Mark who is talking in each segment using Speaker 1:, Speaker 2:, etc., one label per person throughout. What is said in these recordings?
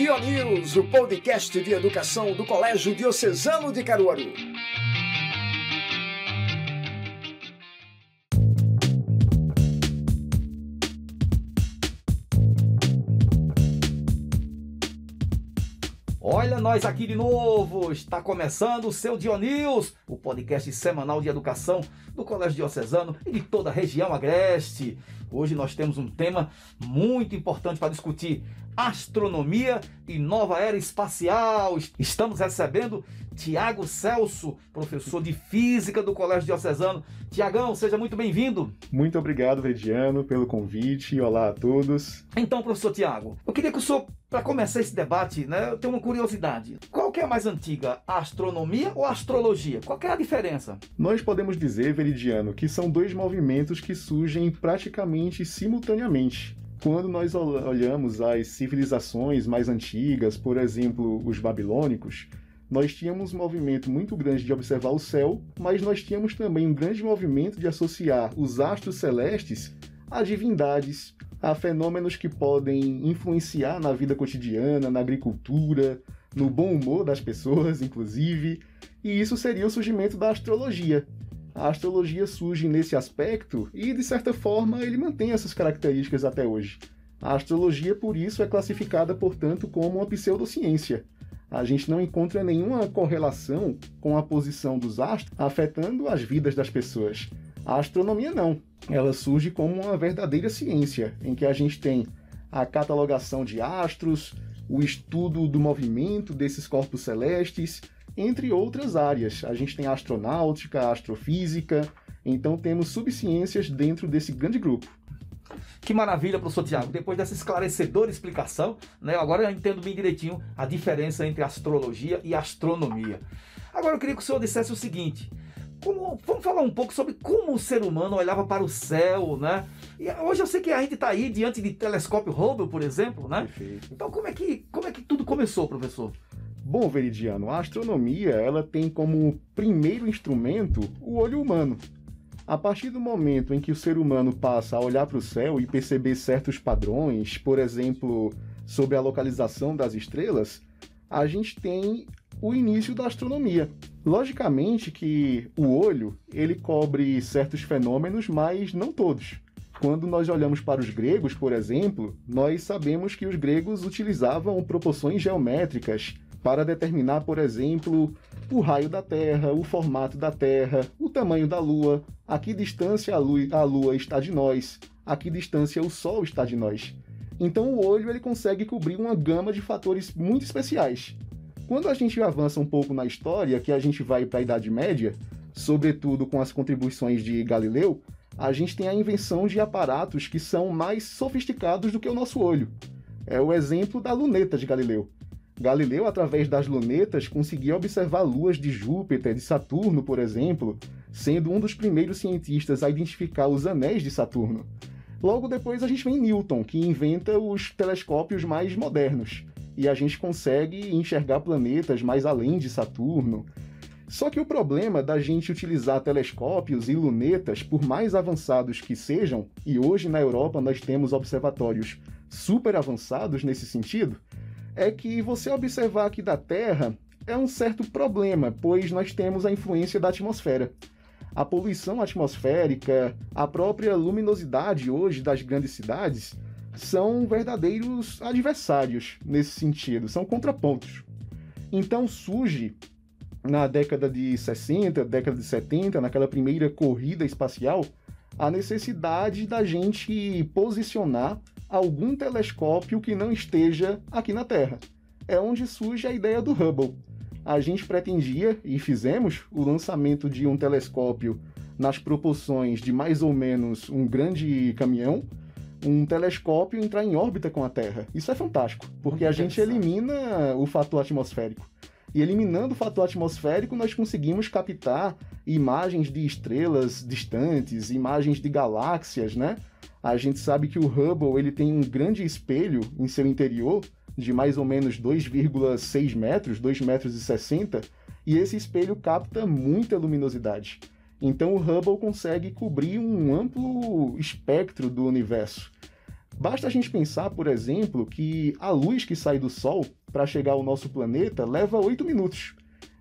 Speaker 1: News, o podcast de educação do Colégio Diocesano de Caruaru.
Speaker 2: Olha nós aqui de novo! Está começando o seu News, o podcast semanal de educação do Colégio Diocesano e de toda a região agreste. Hoje nós temos um tema muito importante para discutir: astronomia e nova era espacial. Estamos recebendo Tiago Celso, professor de física do Colégio Diocesano. Tiagão, seja muito bem-vindo.
Speaker 3: Muito obrigado, Veridiano, pelo convite. Olá a todos.
Speaker 2: Então, professor Tiago, eu queria que o senhor, para começar esse debate, né, eu tenho uma curiosidade. Qual que é a mais antiga, a astronomia ou a astrologia? Qual é a diferença?
Speaker 3: Nós podemos dizer, Veridiano, que são dois movimentos que surgem praticamente simultaneamente. Quando nós olhamos as civilizações mais antigas, por exemplo, os babilônicos, nós tínhamos um movimento muito grande de observar o céu, mas nós tínhamos também um grande movimento de associar os astros celestes a divindades, a fenômenos que podem influenciar na vida cotidiana, na agricultura, no bom humor das pessoas, inclusive, e isso seria o surgimento da astrologia, a astrologia surge nesse aspecto e, de certa forma, ele mantém essas características até hoje. A astrologia, por isso, é classificada, portanto, como uma pseudociência. A gente não encontra nenhuma correlação com a posição dos astros afetando as vidas das pessoas. A astronomia não. Ela surge como uma verdadeira ciência, em que a gente tem a catalogação de astros, o estudo do movimento desses corpos celestes, entre outras áreas. A gente tem astronáutica, astrofísica, então temos subciências dentro desse grande grupo.
Speaker 2: Que maravilha, professor Tiago. Depois dessa esclarecedora explicação, né, agora eu entendo bem direitinho a diferença entre astrologia e astronomia. Agora eu queria que o senhor dissesse o seguinte: como, vamos falar um pouco sobre como o ser humano olhava para o céu, né? E hoje eu sei que a gente está aí diante de telescópio Hubble, por exemplo, né? Perfeito. Então como é que como é que tudo começou, professor?
Speaker 3: Bom, Veridiano, a astronomia ela tem como primeiro instrumento o olho humano. A partir do momento em que o ser humano passa a olhar para o céu e perceber certos padrões, por exemplo, sobre a localização das estrelas, a gente tem o início da astronomia. Logicamente que o olho ele cobre certos fenômenos, mas não todos. Quando nós olhamos para os gregos, por exemplo, nós sabemos que os gregos utilizavam proporções geométricas para determinar, por exemplo, o raio da Terra, o formato da Terra, o tamanho da Lua, a que distância a Lua, está de nós, a que distância o Sol está de nós. Então o olho ele consegue cobrir uma gama de fatores muito especiais. Quando a gente avança um pouco na história, que a gente vai para a Idade Média, sobretudo com as contribuições de Galileu, a gente tem a invenção de aparatos que são mais sofisticados do que o nosso olho. É o exemplo da luneta de Galileu. Galileu, através das lunetas, conseguia observar luas de Júpiter, de Saturno, por exemplo, sendo um dos primeiros cientistas a identificar os anéis de Saturno. Logo depois a gente vem Newton, que inventa os telescópios mais modernos, e a gente consegue enxergar planetas mais além de Saturno. Só que o problema da gente utilizar telescópios e lunetas, por mais avançados que sejam, e hoje na Europa nós temos observatórios super avançados nesse sentido, é que você observar aqui da Terra é um certo problema, pois nós temos a influência da atmosfera. A poluição atmosférica, a própria luminosidade hoje das grandes cidades são verdadeiros adversários nesse sentido, são contrapontos. Então surge na década de 60, década de 70, naquela primeira corrida espacial, a necessidade da gente posicionar algum telescópio que não esteja aqui na Terra. É onde surge a ideia do Hubble. A gente pretendia, e fizemos, o lançamento de um telescópio nas proporções de mais ou menos um grande caminhão, um telescópio entrar em órbita com a Terra. Isso é fantástico, porque a gente elimina o fator atmosférico. E eliminando o fator atmosférico, nós conseguimos captar imagens de estrelas distantes, imagens de galáxias, né? A gente sabe que o Hubble ele tem um grande espelho em seu interior de mais ou menos 2,6 metros, 2 metros e 60, e esse espelho capta muita luminosidade. Então o Hubble consegue cobrir um amplo espectro do universo. Basta a gente pensar, por exemplo, que a luz que sai do Sol para chegar ao nosso planeta leva 8 minutos.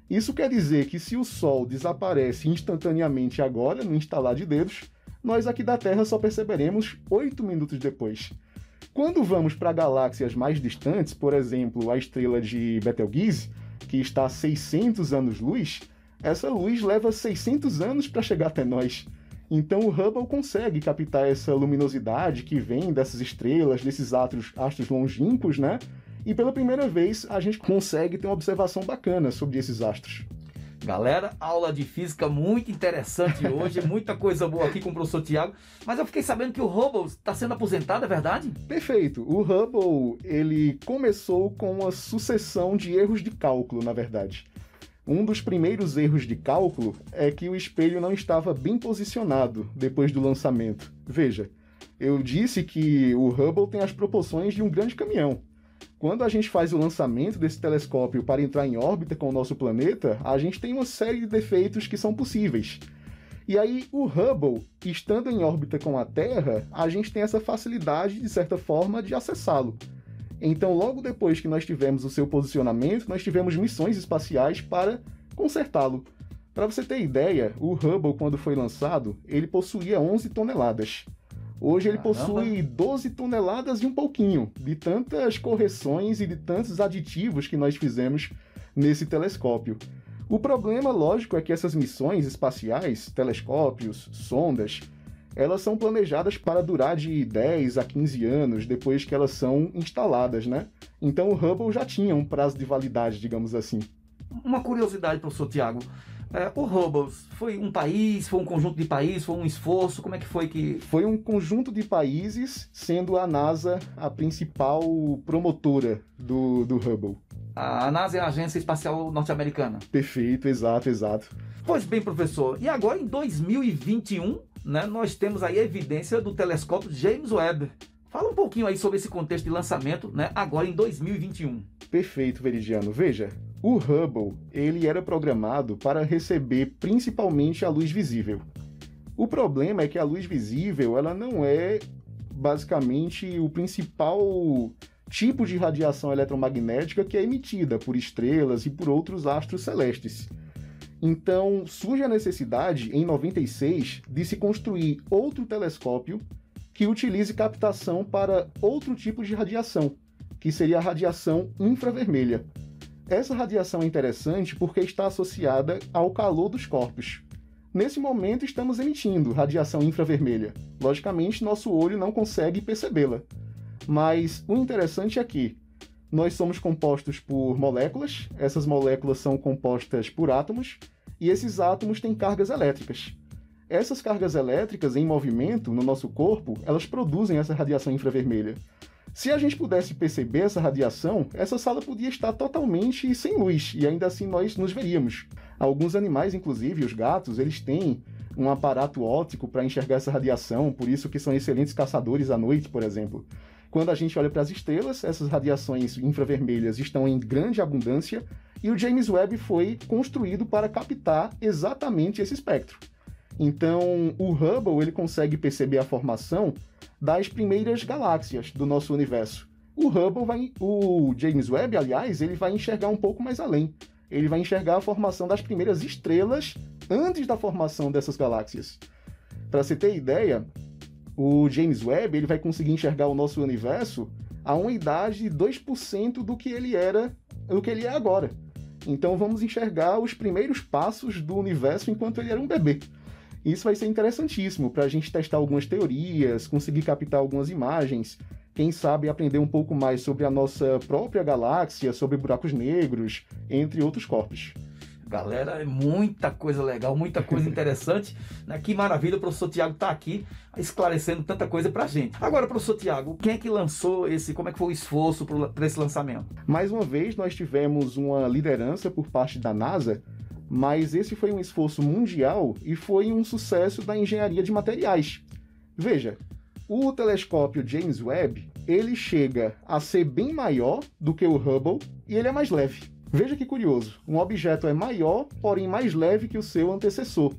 Speaker 3: Isso quer dizer que se o Sol desaparece instantaneamente agora, no instalar de dedos, nós aqui da Terra só perceberemos 8 minutos depois. Quando vamos para galáxias mais distantes, por exemplo, a estrela de Betelgeuse, que está a 600 anos-luz, essa luz leva 600 anos para chegar até nós. Então o Hubble consegue captar essa luminosidade que vem dessas estrelas, desses astros, astros longínquos, né? E pela primeira vez a gente consegue ter uma observação bacana sobre esses astros.
Speaker 2: Galera, aula de física muito interessante hoje, muita coisa boa aqui com o professor Tiago. Mas eu fiquei sabendo que o Hubble está sendo aposentado, é verdade?
Speaker 3: Perfeito. O Hubble ele começou com uma sucessão de erros de cálculo, na verdade. Um dos primeiros erros de cálculo é que o espelho não estava bem posicionado depois do lançamento. Veja, eu disse que o Hubble tem as proporções de um grande caminhão. Quando a gente faz o lançamento desse telescópio para entrar em órbita com o nosso planeta, a gente tem uma série de defeitos que são possíveis. E aí, o Hubble, estando em órbita com a Terra, a gente tem essa facilidade, de certa forma, de acessá-lo. Então, logo depois que nós tivemos o seu posicionamento, nós tivemos missões espaciais para consertá-lo. Para você ter ideia, o Hubble, quando foi lançado, ele possuía 11 toneladas. Hoje ele Caramba. possui 12 toneladas e um pouquinho, de tantas correções e de tantos aditivos que nós fizemos nesse telescópio. O problema, lógico, é que essas missões espaciais, telescópios, sondas, elas são planejadas para durar de 10 a 15 anos depois que elas são instaladas, né? Então o Hubble já tinha um prazo de validade, digamos assim.
Speaker 2: Uma curiosidade, professor Tiago. É, o Hubble foi um país, foi um conjunto de países, foi um esforço? Como é que foi que.
Speaker 3: Foi um conjunto de países, sendo a NASA a principal promotora do, do Hubble.
Speaker 2: A NASA é a Agência Espacial Norte-Americana.
Speaker 3: Perfeito, exato, exato.
Speaker 2: Pois bem, professor, e agora em 2021, né, nós temos aí a evidência do telescópio James Webb. Fala um pouquinho aí sobre esse contexto de lançamento, né, agora em 2021.
Speaker 3: Perfeito, Veridiano. Veja, o Hubble ele era programado para receber principalmente a luz visível. O problema é que a luz visível ela não é basicamente o principal tipo de radiação eletromagnética que é emitida por estrelas e por outros astros celestes. Então surge a necessidade, em 96, de se construir outro telescópio que utilize captação para outro tipo de radiação, que seria a radiação infravermelha. Essa radiação é interessante porque está associada ao calor dos corpos. Nesse momento, estamos emitindo radiação infravermelha. Logicamente, nosso olho não consegue percebê-la. Mas o interessante é que nós somos compostos por moléculas, essas moléculas são compostas por átomos, e esses átomos têm cargas elétricas. Essas cargas elétricas em movimento no nosso corpo, elas produzem essa radiação infravermelha. Se a gente pudesse perceber essa radiação, essa sala podia estar totalmente sem luz e ainda assim nós nos veríamos. Alguns animais, inclusive os gatos, eles têm um aparato óptico para enxergar essa radiação, por isso que são excelentes caçadores à noite, por exemplo. Quando a gente olha para as estrelas, essas radiações infravermelhas estão em grande abundância e o James Webb foi construído para captar exatamente esse espectro. Então, o Hubble ele consegue perceber a formação das primeiras galáxias do nosso universo. O Hubble vai, o James Webb, aliás, ele vai enxergar um pouco mais além. Ele vai enxergar a formação das primeiras estrelas antes da formação dessas galáxias. Para você ter ideia, o James Webb ele vai conseguir enxergar o nosso universo a uma idade de 2% do que ele era, do que ele é agora. Então vamos enxergar os primeiros passos do universo enquanto ele era um bebê. Isso vai ser interessantíssimo para a gente testar algumas teorias, conseguir captar algumas imagens, quem sabe aprender um pouco mais sobre a nossa própria galáxia, sobre buracos negros, entre outros corpos.
Speaker 2: Galera, é muita coisa legal, muita coisa interessante. Né? Que maravilha, o professor Tiago está aqui esclarecendo tanta coisa para gente. Agora, professor Tiago, quem é que lançou esse, como é que foi o esforço para esse lançamento?
Speaker 3: Mais uma vez, nós tivemos uma liderança por parte da NASA mas esse foi um esforço mundial e foi um sucesso da engenharia de materiais. Veja, o telescópio James Webb, ele chega a ser bem maior do que o Hubble e ele é mais leve. Veja que curioso, um objeto é maior, porém mais leve que o seu antecessor.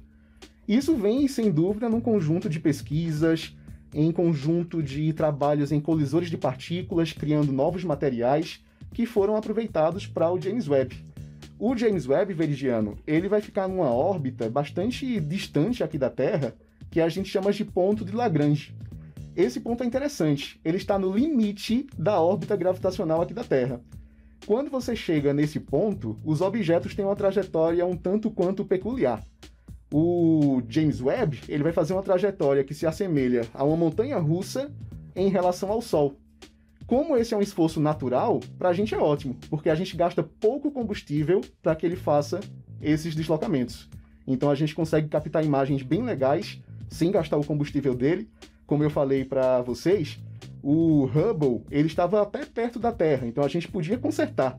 Speaker 3: Isso vem, sem dúvida, num conjunto de pesquisas, em conjunto de trabalhos em colisores de partículas, criando novos materiais que foram aproveitados para o James Webb. O James Webb veridiano, ele vai ficar numa órbita bastante distante aqui da Terra, que a gente chama de ponto de Lagrange. Esse ponto é interessante, ele está no limite da órbita gravitacional aqui da Terra. Quando você chega nesse ponto, os objetos têm uma trajetória um tanto quanto peculiar. O James Webb ele vai fazer uma trajetória que se assemelha a uma montanha russa em relação ao Sol. Como esse é um esforço natural, para a gente é ótimo, porque a gente gasta pouco combustível para que ele faça esses deslocamentos. Então a gente consegue captar imagens bem legais sem gastar o combustível dele. Como eu falei para vocês, o Hubble ele estava até perto da Terra, então a gente podia consertar.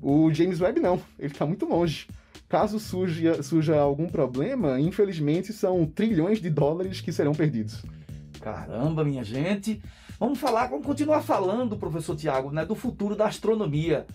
Speaker 3: O James Webb não, ele está muito longe. Caso surja, surja algum problema, infelizmente são trilhões de dólares que serão perdidos.
Speaker 2: Caramba, minha gente! Vamos falar, vamos continuar falando, professor Tiago, né, do futuro da astronomia.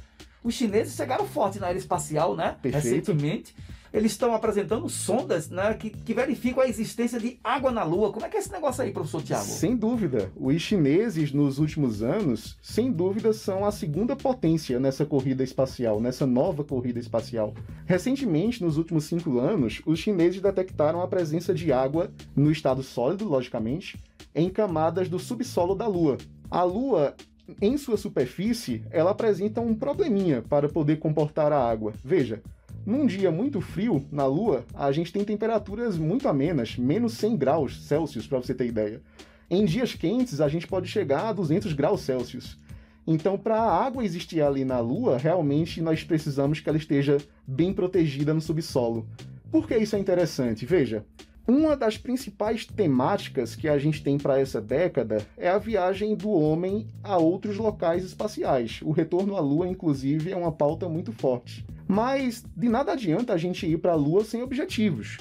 Speaker 2: Os chineses chegaram forte na área espacial, né?
Speaker 3: Perfeito.
Speaker 2: Recentemente. Eles estão apresentando sondas né, que, que, verificam a existência de água na Lua. Como é que é esse negócio aí, professor Tiago?
Speaker 3: Sem dúvida. Os chineses, nos últimos anos, sem dúvida, são a segunda potência nessa corrida espacial, nessa nova corrida espacial. Recentemente, nos últimos cinco anos, os chineses detectaram a presença de água no estado sólido, logicamente, em camadas do subsolo da Lua. A Lua, em sua superfície, ela apresenta um probleminha para poder comportar a água. Veja, num dia muito frio na Lua, a gente tem temperaturas muito amenas, menos 100 graus Celsius, para você ter ideia. Em dias quentes, a gente pode chegar a 200 graus Celsius. Então, para a água existir ali na Lua, realmente nós precisamos que ela esteja bem protegida no subsolo. Por que isso é interessante? Veja, uma das principais temáticas que a gente tem para essa década é a viagem do homem a outros locais espaciais. O retorno à Lua, inclusive, é uma pauta muito forte. Mas de nada adianta a gente ir para a Lua sem objetivos.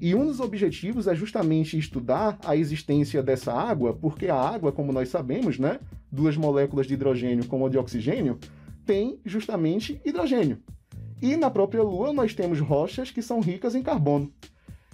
Speaker 3: E um dos objetivos é justamente estudar a existência dessa água, porque a água, como nós sabemos, né, duas moléculas de hidrogênio como a de oxigênio, tem justamente hidrogênio. E na própria Lua nós temos rochas que são ricas em carbono.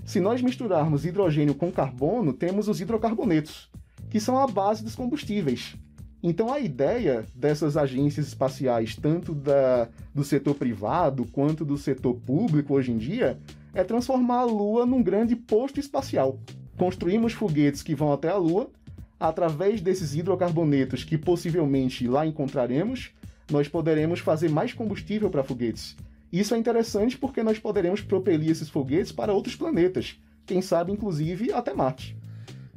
Speaker 3: Se nós misturarmos hidrogênio com carbono, temos os hidrocarbonetos, que são a base dos combustíveis. Então a ideia dessas agências espaciais, tanto da, do setor privado quanto do setor público hoje em dia, é transformar a Lua num grande posto espacial. Construímos foguetes que vão até a Lua, através desses hidrocarbonetos que possivelmente lá encontraremos, nós poderemos fazer mais combustível para foguetes. Isso é interessante porque nós poderemos propelir esses foguetes para outros planetas, quem sabe inclusive até Marte.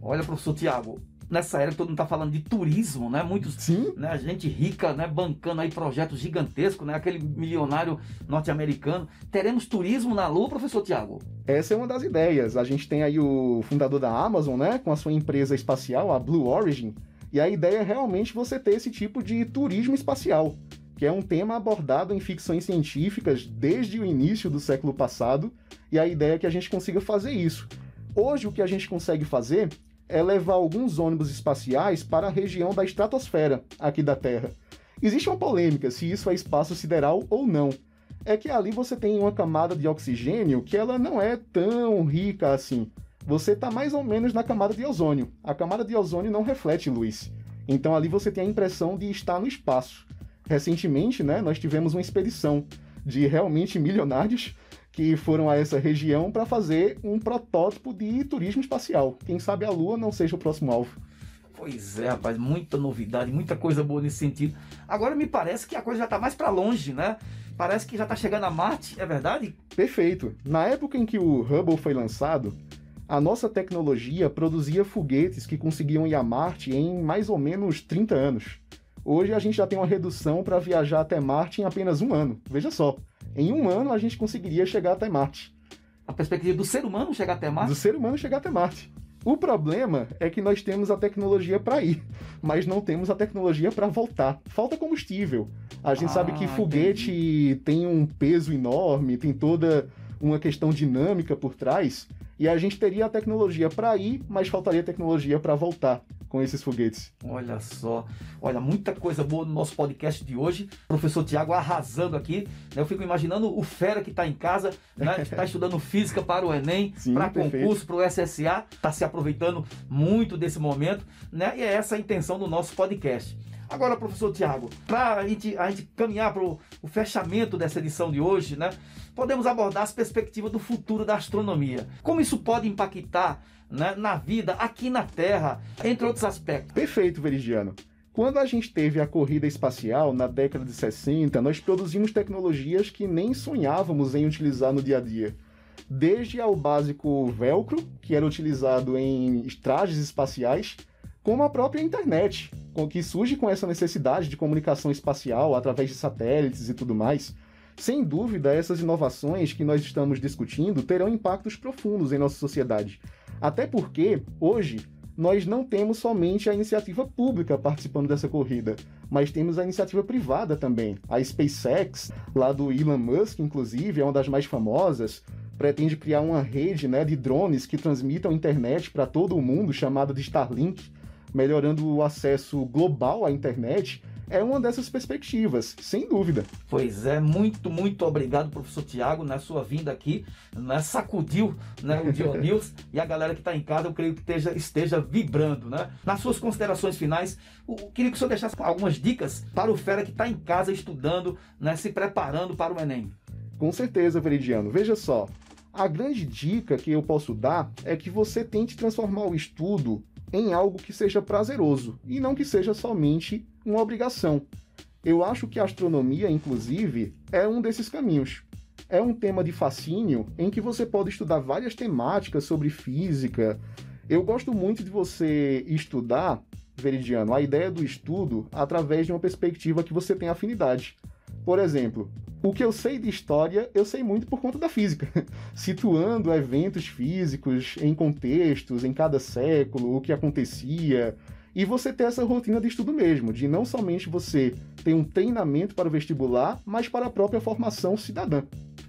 Speaker 2: Olha, professor Tiago, nessa era todo mundo está falando de turismo, né? Muitos,
Speaker 3: Sim.
Speaker 2: né? Gente rica, né? Bancando aí projetos gigantescos, né? Aquele milionário norte-americano. Teremos turismo na Lua, professor Tiago?
Speaker 3: Essa é uma das ideias. A gente tem aí o fundador da Amazon, né? Com a sua empresa espacial, a Blue Origin. E a ideia é realmente você ter esse tipo de turismo espacial que é um tema abordado em ficções científicas desde o início do século passado, e a ideia é que a gente consiga fazer isso. Hoje, o que a gente consegue fazer é levar alguns ônibus espaciais para a região da estratosfera aqui da Terra. Existe uma polêmica se isso é espaço sideral ou não. É que ali você tem uma camada de oxigênio que ela não é tão rica assim. Você está mais ou menos na camada de ozônio. A camada de ozônio não reflete luz. Então ali você tem a impressão de estar no espaço. Recentemente, né, nós tivemos uma expedição de realmente milionários que foram a essa região para fazer um protótipo de turismo espacial. Quem sabe a Lua não seja o próximo alvo.
Speaker 2: Pois é, rapaz, muita novidade, muita coisa boa nesse sentido. Agora me parece que a coisa já está mais para longe, né? Parece que já está chegando a Marte, é verdade?
Speaker 3: Perfeito. Na época em que o Hubble foi lançado, a nossa tecnologia produzia foguetes que conseguiam ir a Marte em mais ou menos 30 anos. Hoje a gente já tem uma redução para viajar até Marte em apenas um ano. Veja só, em um ano a gente conseguiria chegar até Marte.
Speaker 2: A perspectiva do ser humano chegar até Marte?
Speaker 3: Do ser humano chegar até Marte. O problema é que nós temos a tecnologia para ir, mas não temos a tecnologia para voltar. Falta combustível. A gente ah, sabe que foguete entendi. tem um peso enorme, tem toda uma questão dinâmica por trás, e a gente teria a tecnologia para ir, mas faltaria tecnologia para voltar. Com esses foguetes.
Speaker 2: Olha só, olha, muita coisa boa no nosso podcast de hoje. Professor Tiago arrasando aqui. Né? Eu fico imaginando o fera que está em casa, né? que está estudando física para o Enem, para concurso, para o SSA, está se aproveitando muito desse momento, né? E é essa a intenção do nosso podcast. Agora, professor Tiago, para a gente, a gente caminhar para o fechamento dessa edição de hoje, né? Podemos abordar as perspectivas do futuro da astronomia. Como isso pode impactar né, na vida aqui na Terra, entre outros aspectos.
Speaker 3: Perfeito, Veridiano. Quando a gente teve a corrida espacial na década de 60, nós produzimos tecnologias que nem sonhávamos em utilizar no dia a dia. Desde ao básico velcro, que era utilizado em trajes espaciais, como a própria internet, que surge com essa necessidade de comunicação espacial através de satélites e tudo mais. Sem dúvida, essas inovações que nós estamos discutindo terão impactos profundos em nossa sociedade. Até porque, hoje, nós não temos somente a iniciativa pública participando dessa corrida, mas temos a iniciativa privada também. A SpaceX, lá do Elon Musk, inclusive, é uma das mais famosas, pretende criar uma rede né, de drones que transmitam internet para todo o mundo, chamada de Starlink, melhorando o acesso global à internet é uma dessas perspectivas, sem dúvida.
Speaker 2: Pois é, muito, muito obrigado, professor Tiago, na sua vinda aqui, né, sacudiu né, o Dionísio e a galera que está em casa, eu creio que esteja, esteja vibrando. Né? Nas suas considerações finais, eu queria que o senhor deixasse algumas dicas para o Fera que está em casa estudando, né, se preparando para o Enem.
Speaker 3: Com certeza, Veridiano. Veja só, a grande dica que eu posso dar é que você tente transformar o estudo em algo que seja prazeroso e não que seja somente uma obrigação. Eu acho que a astronomia, inclusive, é um desses caminhos. É um tema de fascínio em que você pode estudar várias temáticas sobre física. Eu gosto muito de você estudar, Veridiano, a ideia do estudo através de uma perspectiva que você tem afinidade. Por exemplo, o que eu sei de história, eu sei muito por conta da física, situando eventos físicos em contextos, em cada século, o que acontecia, e você ter essa rotina de estudo mesmo, de não somente você ter um treinamento para o vestibular, mas para a própria formação cidadã.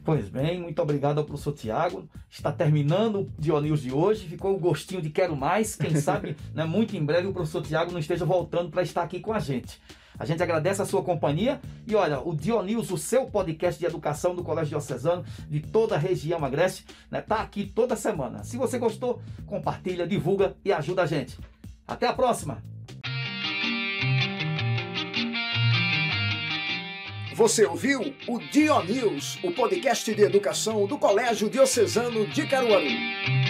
Speaker 2: Pois bem, muito obrigado ao professor Tiago. Está terminando o Dionísio de hoje. Ficou o gostinho de quero mais. Quem sabe, né, muito em breve o professor Tiago não esteja voltando para estar aqui com a gente. A gente agradece a sua companhia e olha, o Dionísio, o seu podcast de educação do Colégio Diocesano de toda a região Agreste, né, tá aqui toda semana. Se você gostou, compartilha, divulga e ajuda a gente. Até a próxima!
Speaker 1: Você ouviu o Dio News, o podcast de educação do Colégio Diocesano de Caruaru.